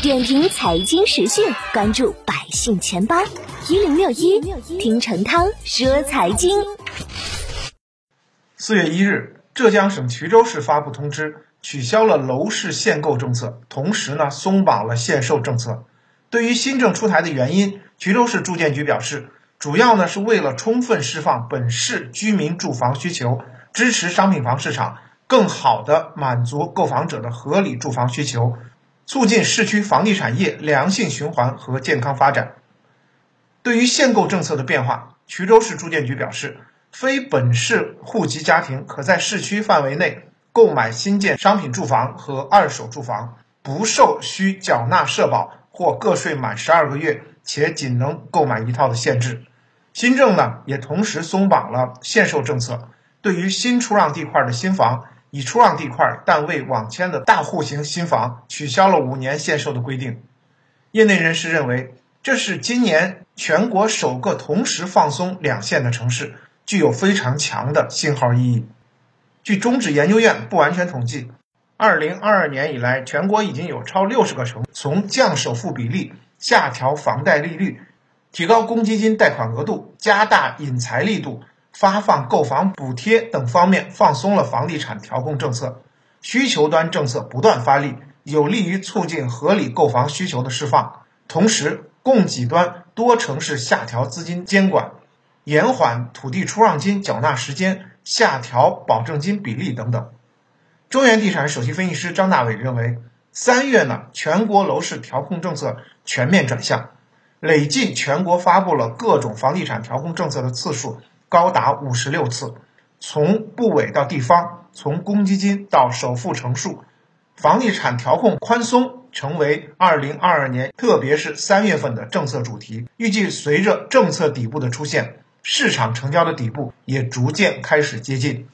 点评财经时讯，关注百姓钱包一零六一，听陈涛说财经。四月一日，浙江省衢州市发布通知，取消了楼市限购政策，同时呢松绑了限售政策。对于新政出台的原因，衢州市住建局表示，主要呢是为了充分释放本市居民住房需求，支持商品房市场，更好的满足购房者的合理住房需求。促进市区房地产业良性循环和健康发展。对于限购政策的变化，衢州市住建局表示，非本市户籍家庭可在市区范围内购买新建商品住房和二手住房，不受需缴纳社保或个税满十二个月且仅能购买一套的限制。新政呢，也同时松绑了限售政策，对于新出让地块的新房。已出让地块但未网签的大户型新房取消了五年限售的规定。业内人士认为，这是今年全国首个同时放松两限的城市，具有非常强的信号意义。据中指研究院不完全统计，二零二二年以来，全国已经有超六十个城从降首付比例、下调房贷利率、提高公积金贷款额度、加大引才力度。发放购房补贴等方面放松了房地产调控政策，需求端政策不断发力，有利于促进合理购房需求的释放。同时，供给端多城市下调资金监管，延缓土地出让金缴纳时间，下调保证金比例等等。中原地产首席分析师张大伟认为，三月呢，全国楼市调控政策全面转向，累计全国发布了各种房地产调控政策的次数。高达五十六次，从部委到地方，从公积金到首付成数，房地产调控宽松成为二零二二年，特别是三月份的政策主题。预计随着政策底部的出现，市场成交的底部也逐渐开始接近。